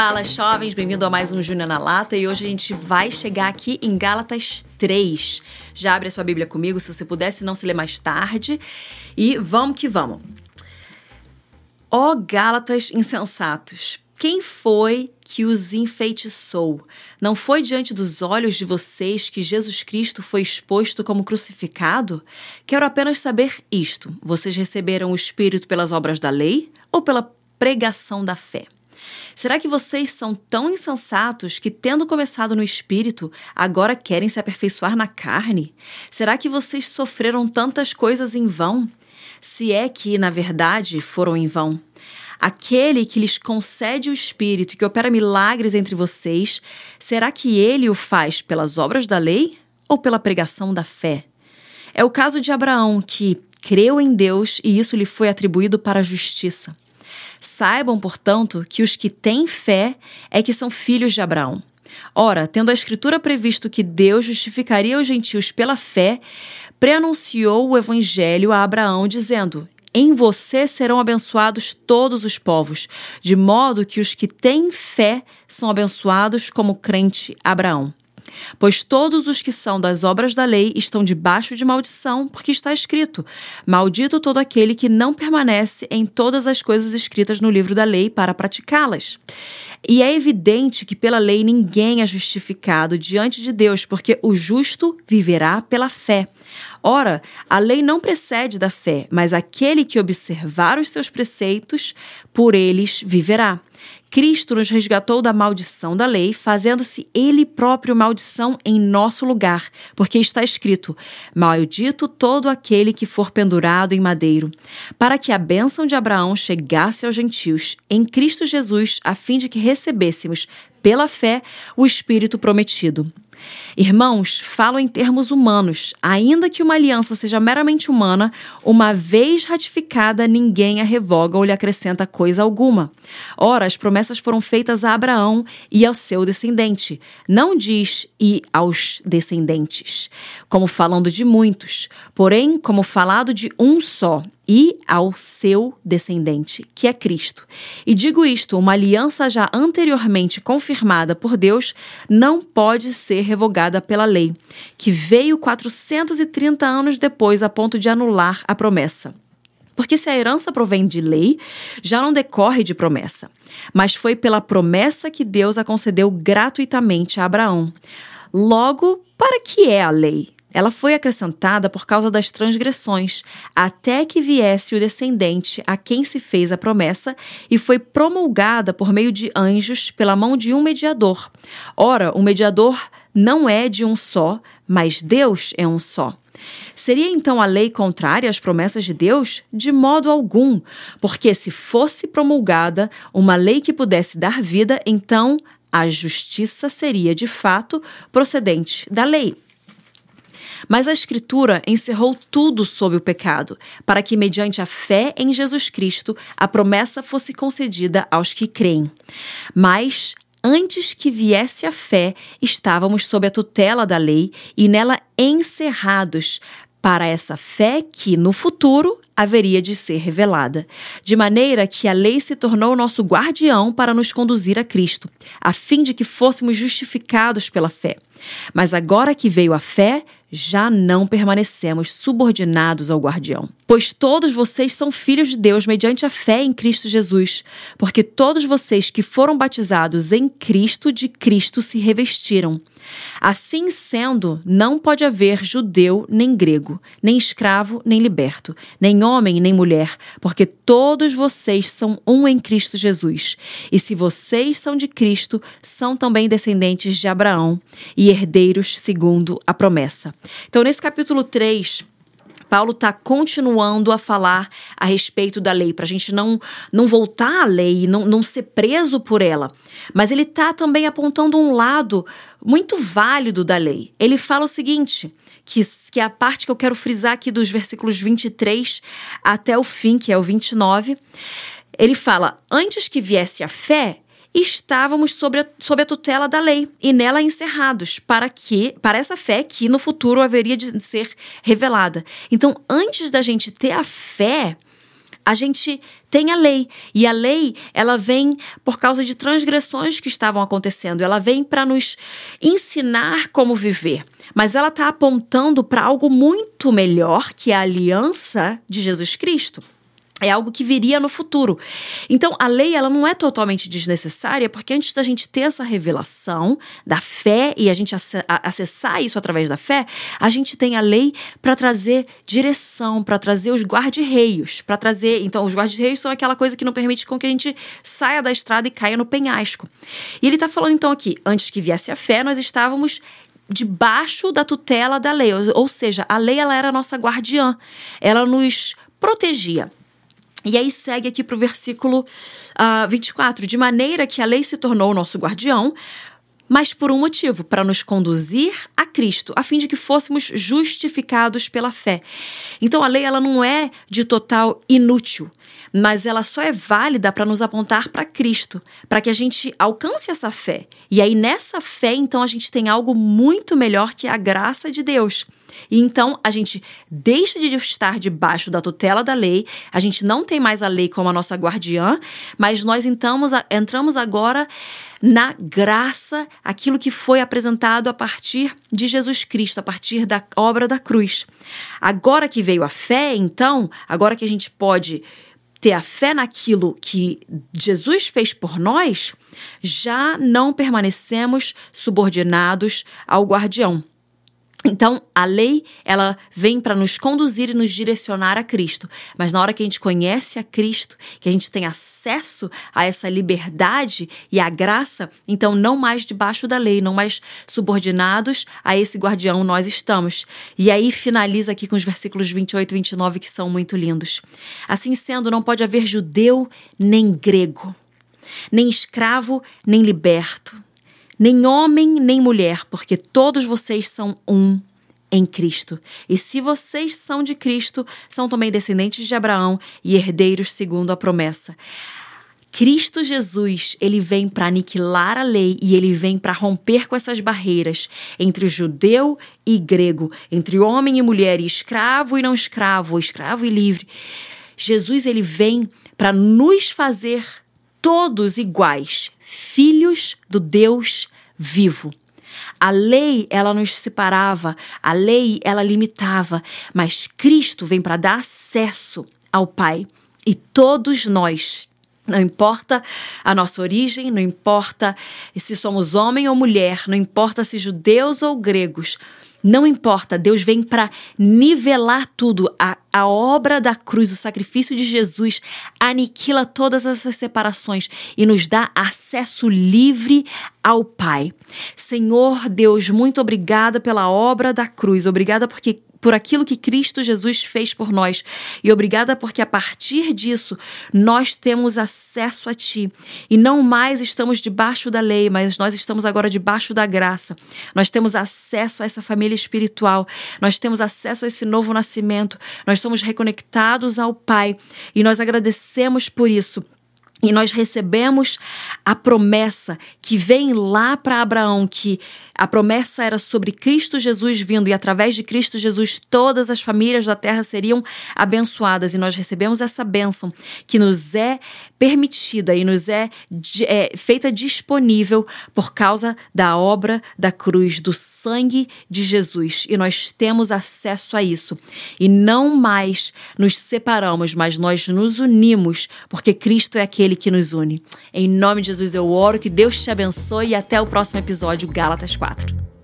Fala, jovens, bem-vindo a mais um Júnior na Lata e hoje a gente vai chegar aqui em Gálatas 3. Já abre a sua Bíblia comigo, se você pudesse não se ler mais tarde. E vamos que vamos. Ó Gálatas insensatos, quem foi que os enfeitiçou? Não foi diante dos olhos de vocês que Jesus Cristo foi exposto como crucificado? Quero apenas saber isto: vocês receberam o Espírito pelas obras da lei ou pela pregação da fé? Será que vocês são tão insensatos que, tendo começado no espírito, agora querem se aperfeiçoar na carne? Será que vocês sofreram tantas coisas em vão? Se é que, na verdade, foram em vão. Aquele que lhes concede o Espírito e que opera milagres entre vocês, será que ele o faz pelas obras da lei ou pela pregação da fé? É o caso de Abraão, que creu em Deus e isso lhe foi atribuído para a justiça. Saibam, portanto, que os que têm fé é que são filhos de Abraão. Ora, tendo a Escritura previsto que Deus justificaria os gentios pela fé, preanunciou o Evangelho a Abraão, dizendo: Em você serão abençoados todos os povos, de modo que os que têm fé são abençoados como crente Abraão. Pois todos os que são das obras da lei estão debaixo de maldição, porque está escrito: Maldito todo aquele que não permanece em todas as coisas escritas no livro da lei para praticá-las. E é evidente que pela lei ninguém é justificado diante de Deus, porque o justo viverá pela fé. Ora, a lei não precede da fé, mas aquele que observar os seus preceitos, por eles viverá. Cristo nos resgatou da maldição da lei, fazendo-se Ele próprio maldição em nosso lugar, porque está escrito: Maldito todo aquele que for pendurado em madeiro, para que a bênção de Abraão chegasse aos gentios, em Cristo Jesus, a fim de que recebêssemos, pela fé, o Espírito prometido. Irmãos, falo em termos humanos. Ainda que uma aliança seja meramente humana, uma vez ratificada, ninguém a revoga ou lhe acrescenta coisa alguma. Ora, as promessas foram feitas a Abraão e ao seu descendente. Não diz e aos descendentes, como falando de muitos, porém, como falado de um só, e ao seu descendente, que é Cristo. E digo isto: uma aliança já anteriormente confirmada por Deus não pode ser revogada pela lei, que veio 430 anos depois a ponto de anular a promessa. Porque se a herança provém de lei, já não decorre de promessa, mas foi pela promessa que Deus a concedeu gratuitamente a Abraão. Logo, para que é a lei? Ela foi acrescentada por causa das transgressões, até que viesse o descendente a quem se fez a promessa, e foi promulgada por meio de anjos pela mão de um mediador. Ora, o mediador não é de um só, mas Deus é um só. Seria então a lei contrária às promessas de Deus? De modo algum, porque se fosse promulgada uma lei que pudesse dar vida, então a justiça seria de fato procedente da lei. Mas a Escritura encerrou tudo sob o pecado, para que, mediante a fé em Jesus Cristo, a promessa fosse concedida aos que creem. Mas antes que viesse a fé, estávamos sob a tutela da lei e nela encerrados para essa fé que, no futuro, haveria de ser revelada. De maneira que a lei se tornou nosso guardião para nos conduzir a Cristo, a fim de que fôssemos justificados pela fé. Mas agora que veio a fé, já não permanecemos subordinados ao guardião. Pois todos vocês são filhos de Deus mediante a fé em Cristo Jesus, porque todos vocês que foram batizados em Cristo, de Cristo se revestiram. Assim sendo, não pode haver judeu nem grego, nem escravo nem liberto, nem homem nem mulher, porque todos vocês são um em Cristo Jesus. E se vocês são de Cristo, são também descendentes de Abraão e herdeiros segundo a promessa. Então, nesse capítulo 3, Paulo está continuando a falar a respeito da lei, para a gente não, não voltar à lei, não, não ser preso por ela. Mas ele está também apontando um lado muito válido da lei. Ele fala o seguinte: que, que é a parte que eu quero frisar aqui dos versículos 23 até o fim, que é o 29. Ele fala: Antes que viesse a fé, estávamos sob a, sob a tutela da lei e nela encerrados para que para essa fé que no futuro haveria de ser revelada. Então, antes da gente ter a fé, a gente tem a lei. E a lei, ela vem por causa de transgressões que estavam acontecendo. Ela vem para nos ensinar como viver. Mas ela está apontando para algo muito melhor, que a aliança de Jesus Cristo é algo que viria no futuro. Então, a lei ela não é totalmente desnecessária, porque antes da gente ter essa revelação da fé e a gente acessar isso através da fé, a gente tem a lei para trazer direção, para trazer os guarda-reios, para trazer, então os guarda-reios são aquela coisa que não permite com que a gente saia da estrada e caia no penhasco. E ele está falando então aqui, antes que viesse a fé, nós estávamos debaixo da tutela da lei, ou seja, a lei ela era a nossa guardiã, ela nos protegia. E aí segue aqui para o versículo uh, ah, 24: de maneira que a lei se tornou o nosso guardião, mas por um motivo, para nos conduzir a Cristo, a fim de que fôssemos justificados pela fé. Então a lei ela não é de total inútil, mas ela só é válida para nos apontar para Cristo, para que a gente alcance essa fé. E aí nessa fé, então a gente tem algo muito melhor que a graça de Deus. E então a gente deixa de estar debaixo da tutela da lei, a gente não tem mais a lei como a nossa guardiã, mas nós entramos, entramos agora na graça, aquilo que foi apresentado a partir de Jesus Cristo, a partir da obra da cruz. Agora que veio a fé, então, agora que a gente pode ter a fé naquilo que Jesus fez por nós, já não permanecemos subordinados ao guardião. Então, a lei, ela vem para nos conduzir e nos direcionar a Cristo. Mas na hora que a gente conhece a Cristo, que a gente tem acesso a essa liberdade e a graça, então não mais debaixo da lei, não mais subordinados a esse guardião nós estamos. E aí finaliza aqui com os versículos 28 e 29 que são muito lindos. Assim sendo, não pode haver judeu nem grego, nem escravo nem liberto nem homem nem mulher, porque todos vocês são um em Cristo. E se vocês são de Cristo, são também descendentes de Abraão e herdeiros segundo a promessa. Cristo Jesus, ele vem para aniquilar a lei e ele vem para romper com essas barreiras entre judeu e grego, entre homem e mulher, e escravo e não escravo, escravo e livre. Jesus ele vem para nos fazer todos iguais, filhos do Deus vivo. A lei, ela nos separava, a lei, ela limitava, mas Cristo vem para dar acesso ao Pai. E todos nós, não importa a nossa origem, não importa se somos homem ou mulher, não importa se judeus ou gregos, não importa, Deus vem para nivelar tudo. A, a obra da cruz, o sacrifício de Jesus, aniquila todas essas separações e nos dá acesso livre ao Pai. Senhor Deus, muito obrigada pela obra da cruz. Obrigada porque por aquilo que Cristo Jesus fez por nós. E obrigada porque a partir disso nós temos acesso a Ti. E não mais estamos debaixo da lei, mas nós estamos agora debaixo da graça. Nós temos acesso a essa família espiritual. Nós temos acesso a esse novo nascimento. Nós somos reconectados ao Pai. E nós agradecemos por isso. E nós recebemos a promessa que vem lá para Abraão, que a promessa era sobre Cristo Jesus vindo, e através de Cristo Jesus todas as famílias da terra seriam abençoadas. E nós recebemos essa bênção que nos é permitida e nos é, é feita disponível por causa da obra da cruz, do sangue de Jesus. E nós temos acesso a isso. E não mais nos separamos, mas nós nos unimos, porque Cristo é aquele que nos une. Em nome de Jesus eu oro, que Deus te abençoe e até o próximo episódio, Gálatas 4.